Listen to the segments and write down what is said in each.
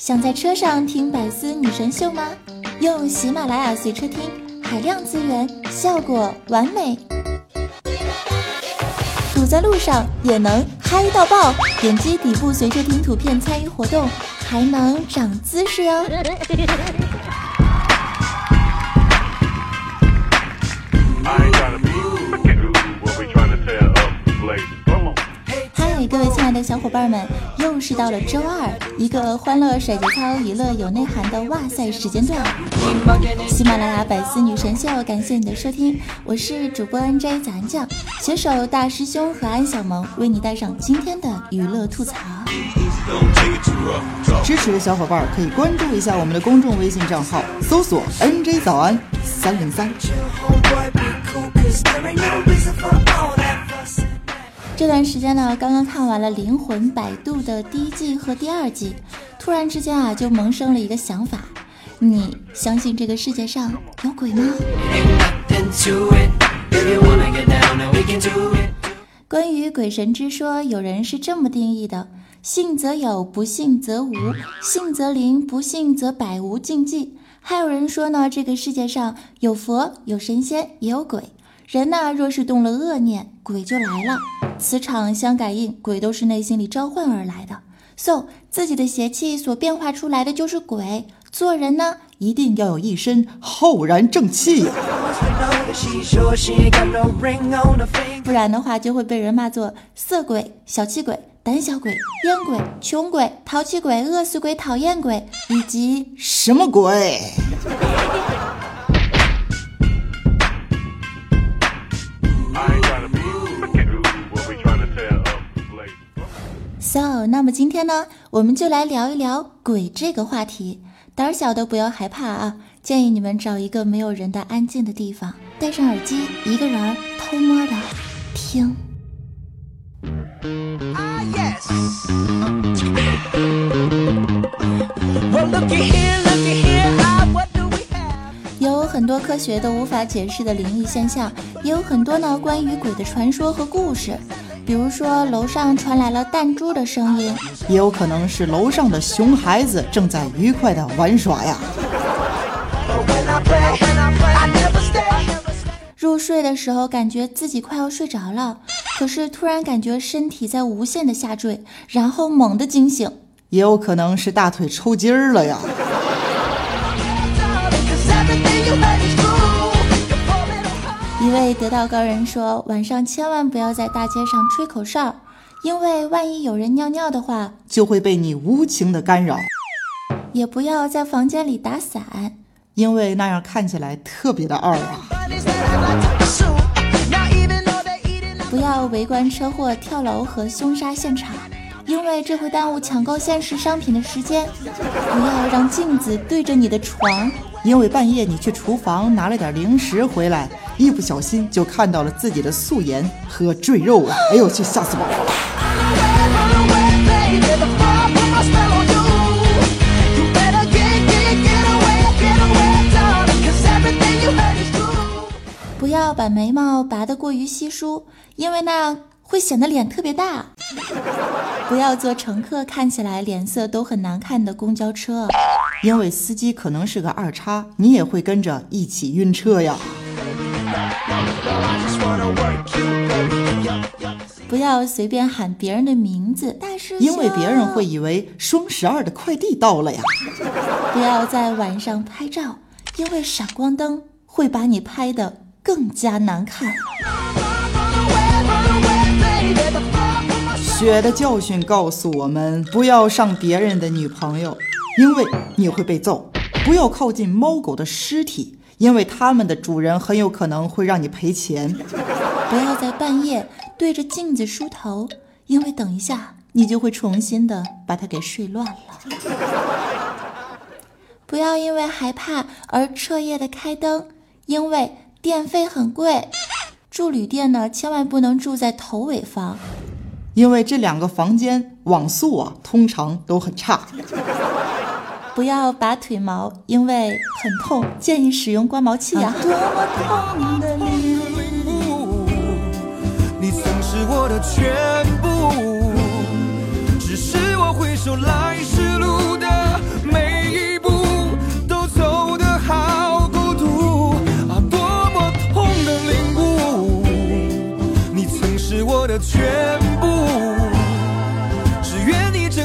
想在车上听百思女神秀吗？用喜马拉雅随车听，海量资源，效果完美。堵在路上也能嗨到爆！点击底部随车听图片参与活动，还能长姿势哟。各位亲爱的小伙伴们，又是到了周二，一个欢乐甩节操、娱乐有内涵的哇塞时间段。喜马拉雅百思女神秀，感谢你的收听，我是主播 NJ 早安酱，携手大师兄和安小萌，为你带上今天的娱乐吐槽。支持的小伙伴可以关注一下我们的公众微信账号，搜索 NJ 早安三零三。这段时间呢，刚刚看完了《灵魂摆渡》的第一季和第二季，突然之间啊，就萌生了一个想法：你相信这个世界上有鬼吗？关于鬼神之说，有人是这么定义的：信则有，不信则无；信则灵，不信则百无禁忌。还有人说呢，这个世界上有佛，有神仙，也有鬼。人呐，若是动了恶念，鬼就来了。磁场相感应，鬼都是内心里召唤而来的。So，自己的邪气所变化出来的就是鬼。做人呢，一定要有一身浩然正气呀，不然的话就会被人骂作色鬼、小气鬼、胆小鬼、烟鬼、穷鬼、淘气鬼、饿死鬼、讨厌鬼，以及什么鬼。So，那么今天呢，我们就来聊一聊鬼这个话题。胆小的不要害怕啊，建议你们找一个没有人的安静的地方，戴上耳机，一个人偷摸的听。有很多科学都无法解释的灵异现象，也有很多呢关于鬼的传说和故事。比如说，楼上传来了弹珠的声音，也有可能是楼上的熊孩子正在愉快的玩耍呀。入睡的时候，感觉自己快要睡着了，可是突然感觉身体在无限的下坠，然后猛地惊醒，也有可能是大腿抽筋儿了呀。一位得道高人说：“晚上千万不要在大街上吹口哨，因为万一有人尿尿的话，就会被你无情的干扰。也不要在房间里打伞，因为那样看起来特别的二啊。不要围观车祸、跳楼和凶杀现场，因为这会耽误抢购限时商品的时间。不要让镜子对着你的床。”因为半夜你去厨房拿了点零食回来，一不小心就看到了自己的素颜和赘肉啊！哎呦我，去吓死我了！不要把眉毛拔得过于稀疏，因为那样会显得脸特别大。不要坐乘客看起来脸色都很难看的公交车。因为司机可能是个二叉，你也会跟着一起晕车呀。不要随便喊别人的名字，大师因为别人会以为双十二的快递到了呀。不要在晚上拍照，因为闪光灯会把你拍的更加难看。血的教训告诉我们，不要上别人的女朋友。因为你会被揍，不要靠近猫狗的尸体，因为它们的主人很有可能会让你赔钱。不要在半夜对着镜子梳头，因为等一下你就会重新的把它给睡乱了。不要因为害怕而彻夜的开灯，因为电费很贵。住旅店呢，千万不能住在头尾房，因为这两个房间网速啊通常都很差。不要拔腿毛，因为很痛，建议使用刮毛器啊。多么痛的领悟，你曾是我的全部，只是我回首来时路的每一步都走得好孤独啊！多么痛的领悟，你曾是我的全。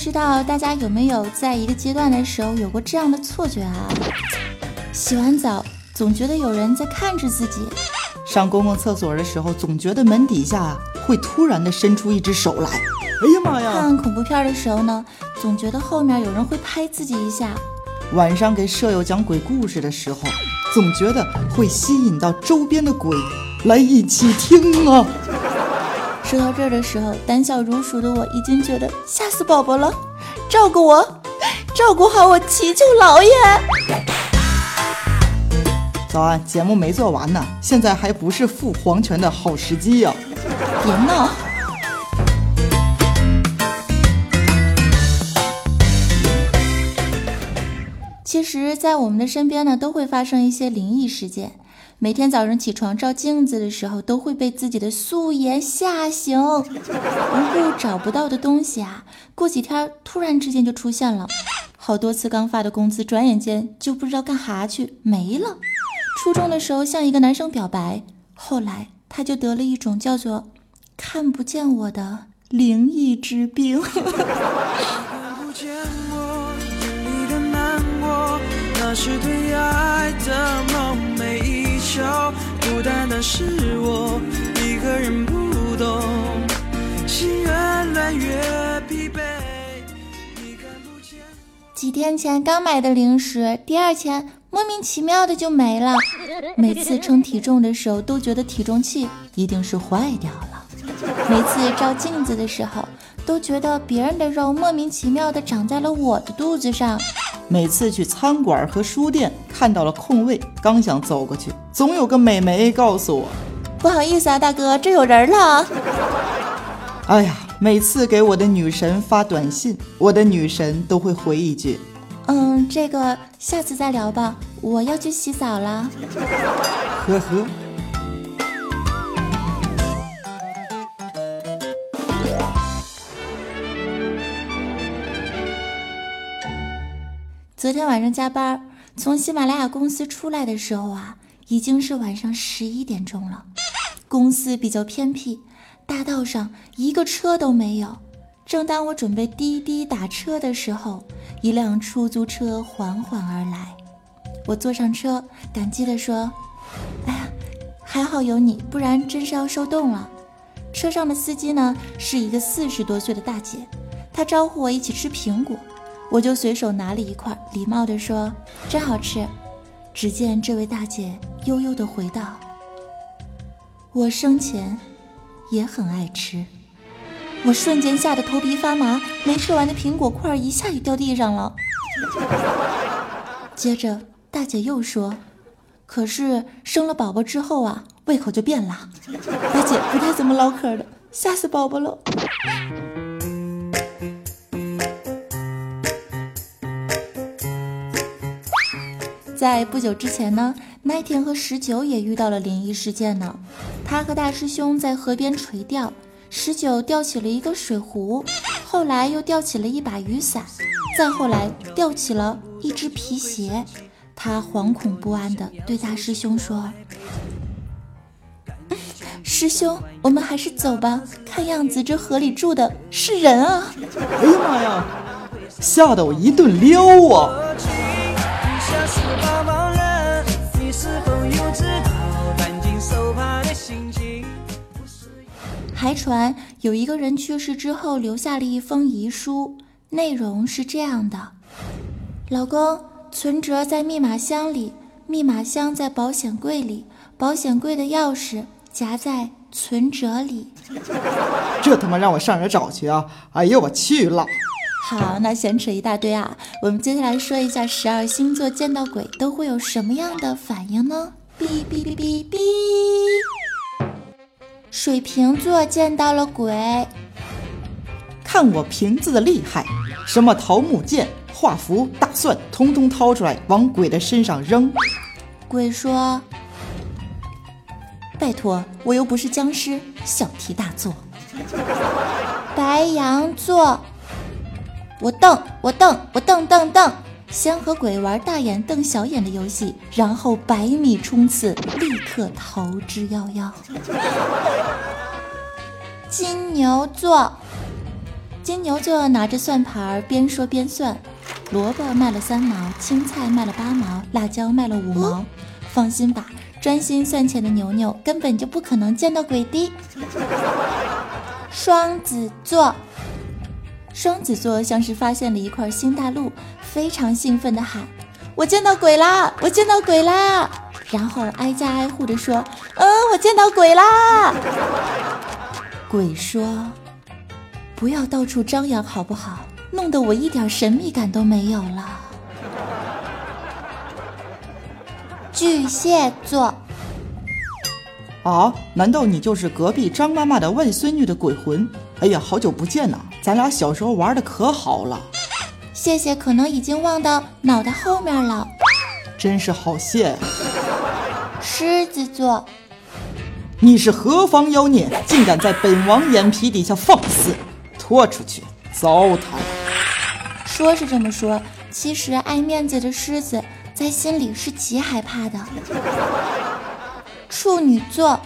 知道大家有没有在一个阶段的时候有过这样的错觉啊？洗完澡总觉得有人在看着自己，上公共厕所的时候，总觉得门底下会突然的伸出一只手来。哎呀妈呀！看恐怖片的时候呢，总觉得后面有人会拍自己一下。晚上给舍友讲鬼故事的时候，总觉得会吸引到周边的鬼来一起听啊。说到这儿的时候，胆小如鼠的我已经觉得吓死宝宝了，照顾我，照顾好我，祈求老爷。早安，节目没做完呢，现在还不是赴黄泉的好时机呀、别闹！其实，在我们的身边呢，都会发生一些灵异事件。每天早上起床照镜子的时候，都会被自己的素颜吓醒。无故找不到的东西啊，过几天突然之间就出现了。好多次刚发的工资，转眼间就不知道干哈去没了。初中的时候向一个男生表白，后来他就得了一种叫做“看不见我”的灵异之病。看不见我眼里的难过，那是对爱的梦寐以求。孤单的是我一个人不懂，心越乱越疲惫。你看不见。几天前刚买的零食，第二天莫名其妙的就没了。每次称体重的时候，都觉得体重器一定是坏掉了。每次照镜子的时候，都觉得别人的肉莫名其妙的长在了我的肚子上。每次去餐馆和书店看到了空位，刚想走过去，总有个美眉告诉我不好意思啊，大哥，这有人了。：“哎呀，每次给我的女神发短信，我的女神都会回一句嗯，这个下次再聊吧，我要去洗澡了。呵呵。”昨天晚上加班，从喜马拉雅公司出来的时候啊，已经是晚上十一点钟了。公司比较偏僻，大道上一个车都没有。正当我准备滴滴打车的时候，一辆出租车缓缓而来。我坐上车，感激地说：“哎呀，还好有你，不然真是要受冻了。”车上的司机呢，是一个四十多岁的大姐，她招呼我一起吃苹果。我就随手拿了一块，礼貌地说：“真好吃。”只见这位大姐悠悠地回道：“我生前也很爱吃。”我瞬间吓得头皮发麻，没吃完的苹果块一下就掉地上了。接着大姐又说：“可是生了宝宝之后啊，胃口就变了。”大姐不太怎么唠嗑的，吓死宝宝了。在不久之前呢，奈田和十九也遇到了灵异事件呢。他和大师兄在河边垂钓，十九钓起了一个水壶，后来又钓起了一把雨伞，再后来钓起了一只皮鞋。他惶恐不安地对大师兄说：“师兄，我们还是走吧，看样子这河里住的是人啊！”哎呀妈呀，吓得我一顿撩啊！还传有一个人去世之后留下了一封遗书，内容是这样的：老公，存折在密码箱里，密码箱在保险柜里，保险柜的钥匙夹在存折里。这他妈让我上哪儿找去啊！哎呦我去了！好，那闲扯一大堆啊，我们接下来说一下十二星座见到鬼都会有什么样的反应呢？哔哔哔哔哔。水瓶座见到了鬼，看我瓶子的厉害，什么桃木剑、画符、大蒜，通通掏出来往鬼的身上扔。鬼说：“拜托，我又不是僵尸，小题大做。”白羊座，我瞪，我瞪，我瞪瞪瞪，先和鬼玩大眼瞪小眼的游戏，然后百米冲刺，立刻逃之夭夭。金牛座，金牛座拿着算盘边说边算，萝卜卖了三毛，青菜卖了八毛，辣椒卖了五毛。放心吧，专心算钱的牛牛根本就不可能见到鬼的。双子座，双子座像是发现了一块新大陆，非常兴奋地喊：“我见到鬼啦！我见到鬼啦！”然后挨家挨户地说：“嗯，我见到鬼啦！”鬼说：“不要到处张扬好不好？弄得我一点神秘感都没有了。”巨蟹座，啊？难道你就是隔壁张妈妈的外孙女的鬼魂？哎呀，好久不见呐！咱俩小时候玩的可好了。谢谢，可能已经忘到脑袋后面了。真是好谢。狮子座，你是何方妖孽，竟敢在本王眼皮底下放肆？拖出去，糟蹋！说是这么说，其实爱面子的狮子。在心里是极害怕的。处女座，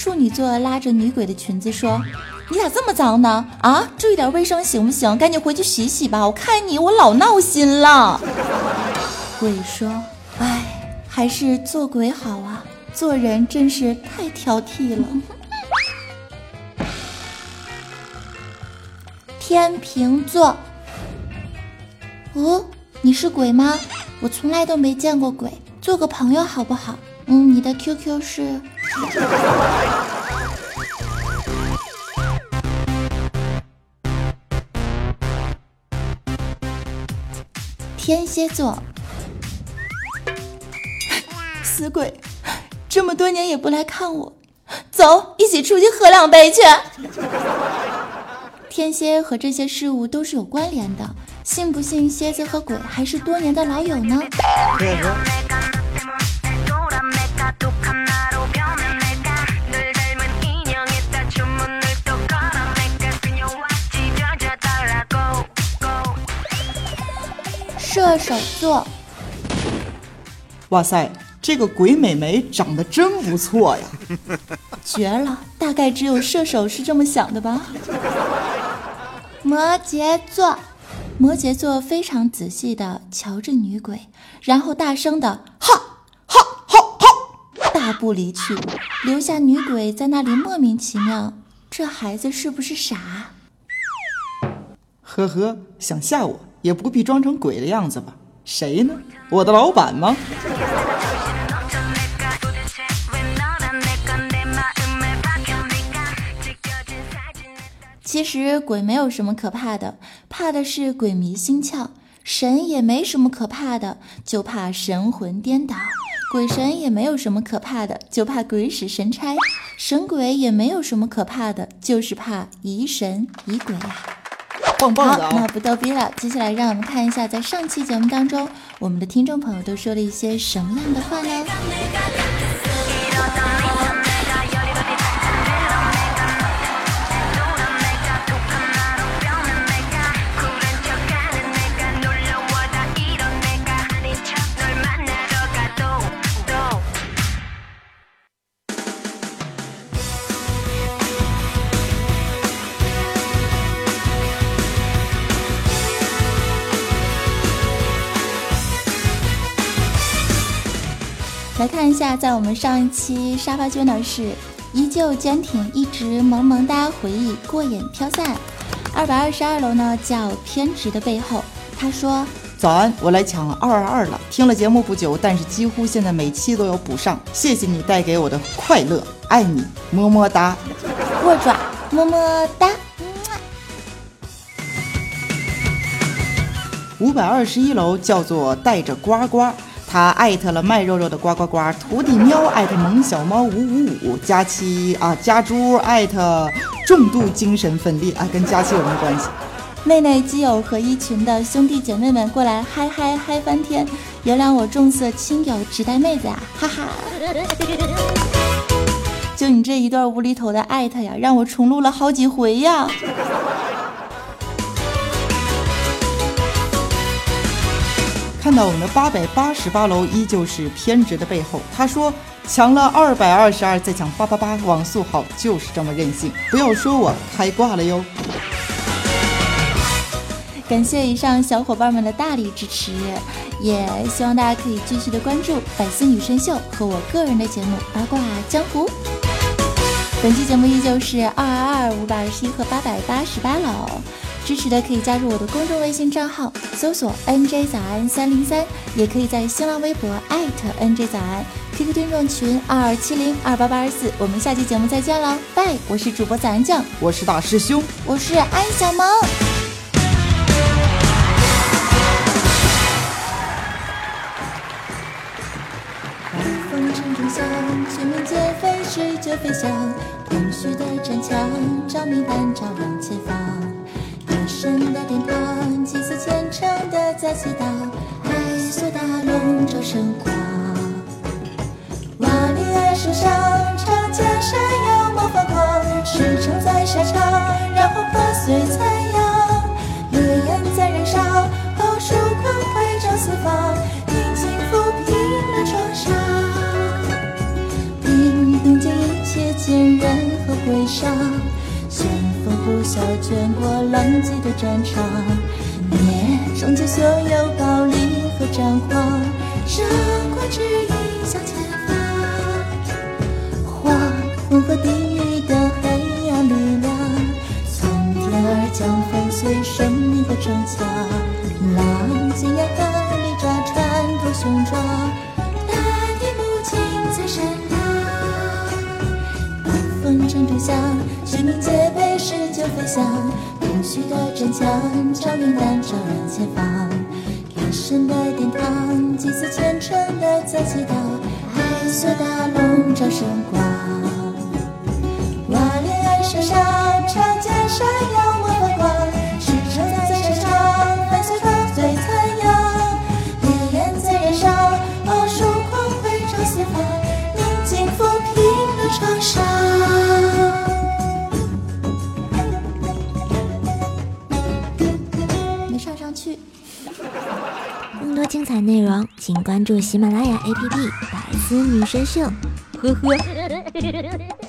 处女座拉着女鬼的裙子说：“你咋这么脏呢？啊，注意点卫生行不行？赶紧回去洗洗吧。我看你，我老闹心了。”鬼说：“哎，还是做鬼好啊，做人真是太挑剔了。”天平座，哦，你是鬼吗？我从来都没见过鬼，做个朋友好不好？嗯，你的 QQ 是？天蝎座，死鬼，这么多年也不来看我，走，一起出去喝两杯去。天蝎和这些事物都是有关联的。信不信蝎子和鬼还是多年的老友呢？射手座，哇塞，这个鬼美眉长得真不错呀！绝了，大概只有射手是这么想的吧？摩羯座。摩羯座非常仔细的瞧着女鬼，然后大声的哈哈哈哈，大步离去，留下女鬼在那里莫名其妙。这孩子是不是傻？呵呵，想吓我也不必装成鬼的样子吧？谁呢？我的老板吗？其实鬼没有什么可怕的，怕的是鬼迷心窍；神也没什么可怕的，就怕神魂颠倒；鬼神也没有什么可怕的，就怕鬼使神差；神鬼也没有什么可怕的，就是怕疑神疑鬼呀。好，那不逗逼了，接下来让我们看一下，在上期节目当中，我们的听众朋友都说了一些什么样的话呢？一下，在我们上一期沙发君的是依旧坚挺，一直萌萌哒，回忆过眼飘散。二百二十二楼呢叫偏执的背后，他说早安，我来抢二二二了。听了节目不久，但是几乎现在每期都有补上。谢谢你带给我的快乐，爱你，么么哒，握爪，么么哒。五百二十一楼叫做带着呱呱。他艾特了卖肉肉的呱呱呱，徒弟喵艾特萌小猫五五五，佳期啊家猪艾特重度精神分裂啊，跟佳期有什么关系？妹妹基友和一群的兄弟姐妹们过来嗨嗨嗨翻天，原谅我重色轻友只带妹子啊，哈哈。就你这一段无厘头的艾特呀，让我重录了好几回呀。看到我们的八百八十八楼依旧是偏执的背后，他说抢了二百二十二再抢八八八，网速好就是这么任性，不要说我开挂了哟。感谢以上小伙伴们的大力支持，也希望大家可以继续的关注《百思女神秀》和我个人的节目《八卦江湖》。本期节目依旧是二二二五百二十一和八百八十八楼。支持的可以加入我的公众微信账号，搜索 NJ 早安三零三，也可以在新浪微博艾特 NJ 早安，QQ 听众群二二七零二八八二四。我们下期节目再见了，拜！我是主播早安酱，我是大师兄，我是安小萌。风尘中响，全民皆飞逝就飞翔，空虚的城墙，照明弹照亮前方。神的殿堂，祭祀虔诚的在祈祷，海索大龙照神光。瓦砾岸树上，长剑闪耀冒发光，石城在沙场，染红破碎残阳。烈焰在燃烧，豪树光辉照四方，宁静抚平了创伤。平等间一切坚韧和悲伤。呼啸卷过浪迹的战场，灭终结所有暴力和战荒，闪光指引向前方。黄昏和地狱的黑暗力量，从天而降，粉碎生命的城墙。狼尖牙狠利抓穿透胸膛，大地母亲最善良。暴风城中响，全民皆悲。就飞翔，空虚的战墙，照明弹照亮前方。天神的殿堂，祭祀虔诚的在祈祷。黑色大笼罩圣光，关注喜马拉雅 APP《百思女神秀》。呵呵。